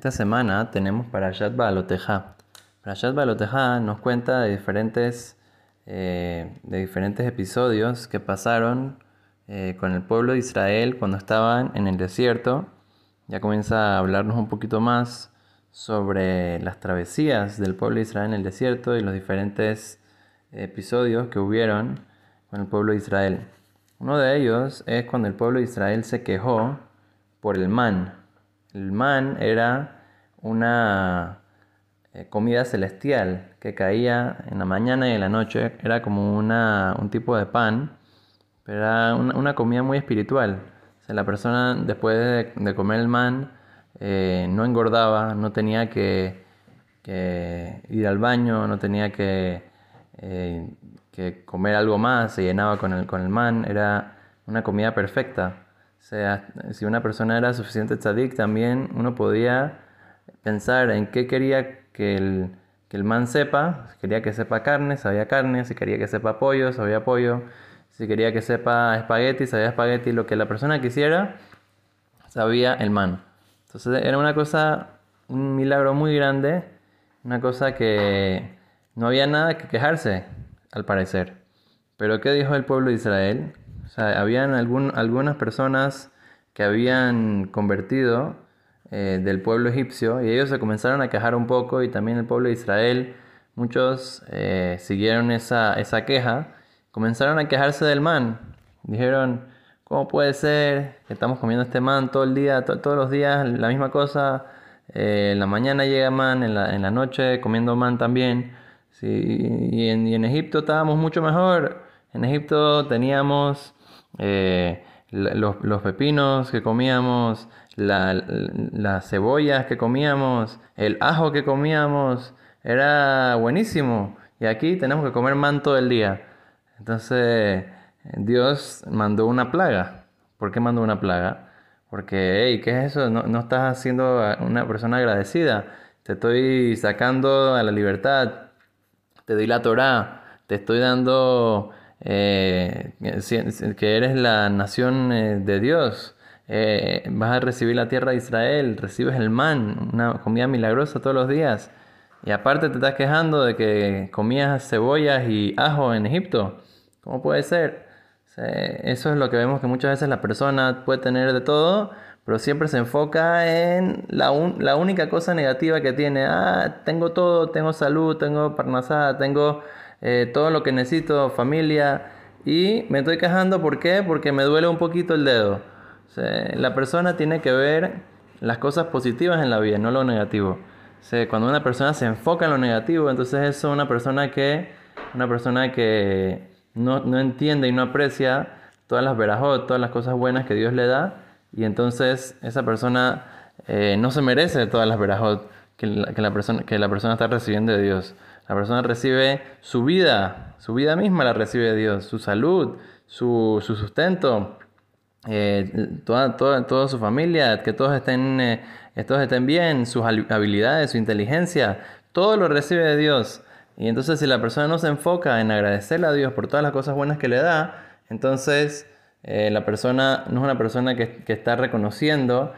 Esta semana tenemos Parashat Baloteja. Parashat Baloteja nos cuenta de diferentes, eh, de diferentes episodios que pasaron eh, con el pueblo de Israel cuando estaban en el desierto. Ya comienza a hablarnos un poquito más sobre las travesías del pueblo de Israel en el desierto y los diferentes episodios que hubieron con el pueblo de Israel. Uno de ellos es cuando el pueblo de Israel se quejó por el man, el man era una eh, comida celestial que caía en la mañana y en la noche. Era como una, un tipo de pan, pero era una, comida muy espiritual. O sea, la persona después de, comer el man eh, no engordaba, no tenía que, ir al baño, no tenía que, eh, que comer algo más, se llenaba con el, con el man. Era una comida perfecta. Sea, si una persona era suficiente tzadik, también uno podía pensar en qué quería que el, que el man sepa. Si quería que sepa carne, sabía carne. Si quería que sepa pollo, sabía pollo. Si quería que sepa espagueti, sabía espagueti. Lo que la persona quisiera, sabía el man. Entonces era una cosa, un milagro muy grande. Una cosa que no había nada que quejarse, al parecer. Pero ¿qué dijo el pueblo de Israel? O sea, habían algunas personas que habían convertido eh, del pueblo egipcio y ellos se comenzaron a quejar un poco y también el pueblo de Israel, muchos eh, siguieron esa, esa queja, comenzaron a quejarse del man. Dijeron, ¿cómo puede ser que estamos comiendo este man todo el día, todos los días, la misma cosa? Eh, en la mañana llega man, en la, en la noche comiendo man también. Sí, y, en, y en Egipto estábamos mucho mejor. En Egipto teníamos eh, los, pepinos que comíamos, las cebollas que comíamos, el ajo que comíamos, era buenísimo. Y aquí tenemos que comer man todo el día. Entonces Dios mandó una plaga. ¿Por qué mandó una plaga? Porque, hey, ¿qué es eso? No, no estás siendo una persona agradecida. Te estoy sacando a la libertad. Te doy la Torah. Te estoy dando eh, que eres la nación eh, de Dios, eh, vas a recibir la tierra de Israel, recibes el man, una comida milagrosa todos los días. Y aparte te estás quejando de que comías cebollas y ajo en Egipto. ¿Cómo puede ser? eso es lo que vemos que muchas veces la persona puede tener de todo, pero siempre se enfoca en la, la única cosa negativa que tiene. Ah, tengo todo, tengo salud, tengo parnasada, tengo eh, todo lo que necesito, familia, y me estoy quejando, ¿por qué? Porque me duele un poquito el dedo. la persona tiene que ver las cosas positivas en la vida, no lo negativo. cuando una persona se enfoca en lo negativo, entonces es una persona que, una persona que no, no entiende y no aprecia todas las verajot, todas las cosas buenas que Dios le da, y entonces esa persona eh, no se merece todas las verajot que la, persona, que la persona está recibiendo de Dios. La persona recibe su vida, su vida misma la recibe Dios, su salud, su, sustento, eh, toda, toda, toda, su familia, que todos estén, eh, todos estén bien, sus habilidades, su inteligencia, todo lo recibe de Dios. Y entonces si la persona no se enfoca en agradecerle a Dios por todas las cosas buenas que le da, entonces eh, la persona no es una persona que, que está reconociendo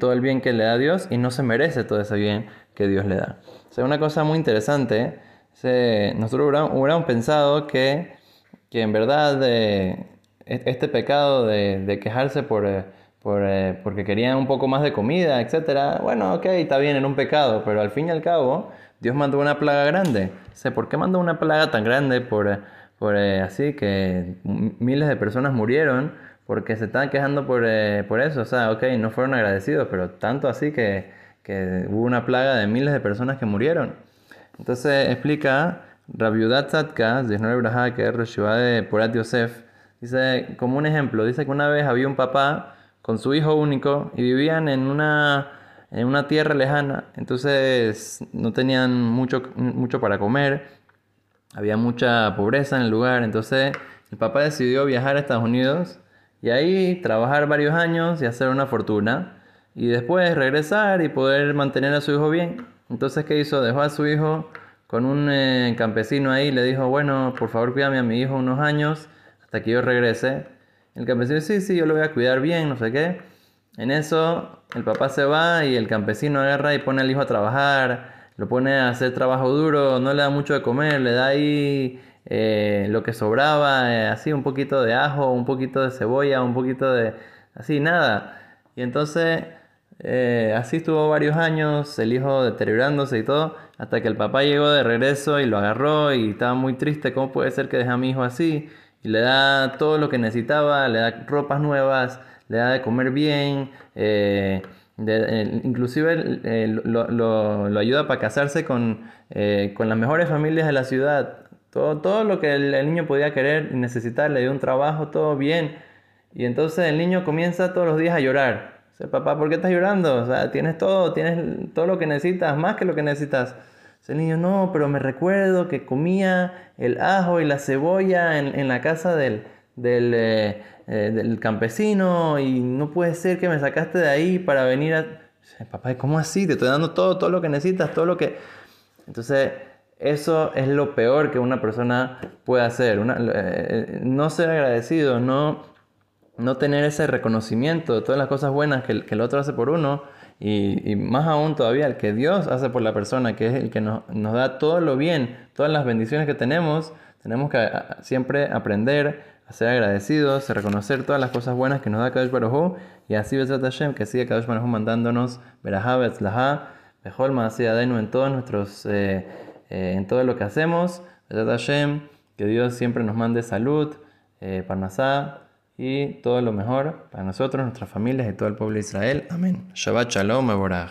todo el bien que le da Dios y no se merece todo ese bien que Dios le da. O sea, una cosa muy interesante nosotros hubiéramos, pensado que, que, en verdad e, este pecado de, quejarse por, eh, por, eh, porque querían un poco más de comida, etc. Bueno, ok, está bien, era un pecado, pero al fin y al cabo Dios mandó una plaga grande. O ¿Por qué mandó una plaga tan grande por, por eh, así que miles de personas murieron? Porque se estaban quejando por, por eso. O sea, ok, no fueron agradecidos, pero tanto así que, que hubo una plaga de miles de personas que murieron. Entonces explica Rabiudat Zatka, de Braja, que es de Porat Yosef, dice como un ejemplo, dice que una vez había un papá con su hijo único y vivían en una, en una tierra lejana, entonces no tenían mucho, mucho para comer, había mucha pobreza en el lugar, entonces el papá decidió viajar a Estados Unidos y ahí trabajar varios años y hacer una fortuna y después regresar y poder mantener a su hijo bien. Entonces, ¿qué hizo? Dejó a su hijo con un eh, campesino ahí, le dijo, bueno, por favor cuídame a mi hijo unos años hasta que yo regrese. El campesino, sí, sí, yo lo voy a cuidar bien, no sé qué. En eso el papá se va y el campesino agarra y pone al hijo a trabajar, lo pone a hacer trabajo duro, no le da mucho de comer, le da ahí eh, lo que sobraba, eh, así un poquito de ajo, un poquito de cebolla, un poquito de... así, nada. Y entonces eh, así estuvo varios años, el hijo deteriorándose y todo, hasta que el papá llegó de regreso y lo agarró y estaba muy triste, ¿cómo puede ser que deje a mi hijo así? Y le da todo lo que necesitaba, le da ropas nuevas, le da de comer bien, eh, inclusive eh, lo, ayuda para casarse con, con las mejores familias de la ciudad. Todo, todo lo que el, el niño podía querer y necesitar, le dio un trabajo, todo bien. Y entonces el niño comienza todos los días a llorar papá, ¿por qué estás llorando? O sea, tienes todo, tienes todo lo que necesitas, más que lo que necesitas. el niño, no, pero me recuerdo que comía el ajo y la cebolla en, la casa del, eh, eh, del, campesino y no puede ser que me sacaste de ahí para venir a... Papá, ¿cómo así? Te estoy dando todo, todo lo que necesitas, todo lo que... Entonces, eso es lo peor que una persona puede hacer. Eh, no ser agradecido, no no tener ese reconocimiento de todas las cosas buenas que, el otro hace por uno y, más aún todavía el que Dios hace por la persona, que es el que nos, da todo lo bien, todas las bendiciones que tenemos, tenemos que siempre aprender a ser agradecidos, a reconocer todas las cosas buenas que nos da Kadosh Baruj y así Besat Hashem, que sigue Kadosh Baruj mandándonos Berajá, Betzlahá, Bejol Adenu en todos nuestros, eh, eh, en todo lo que hacemos, Besat Hashem, que Dios siempre nos mande salud, eh, Parnasá, y todo lo mejor para nosotros, nuestras familias y todo el pueblo de Israel. Amén. Shabbat Shalom, Eborah.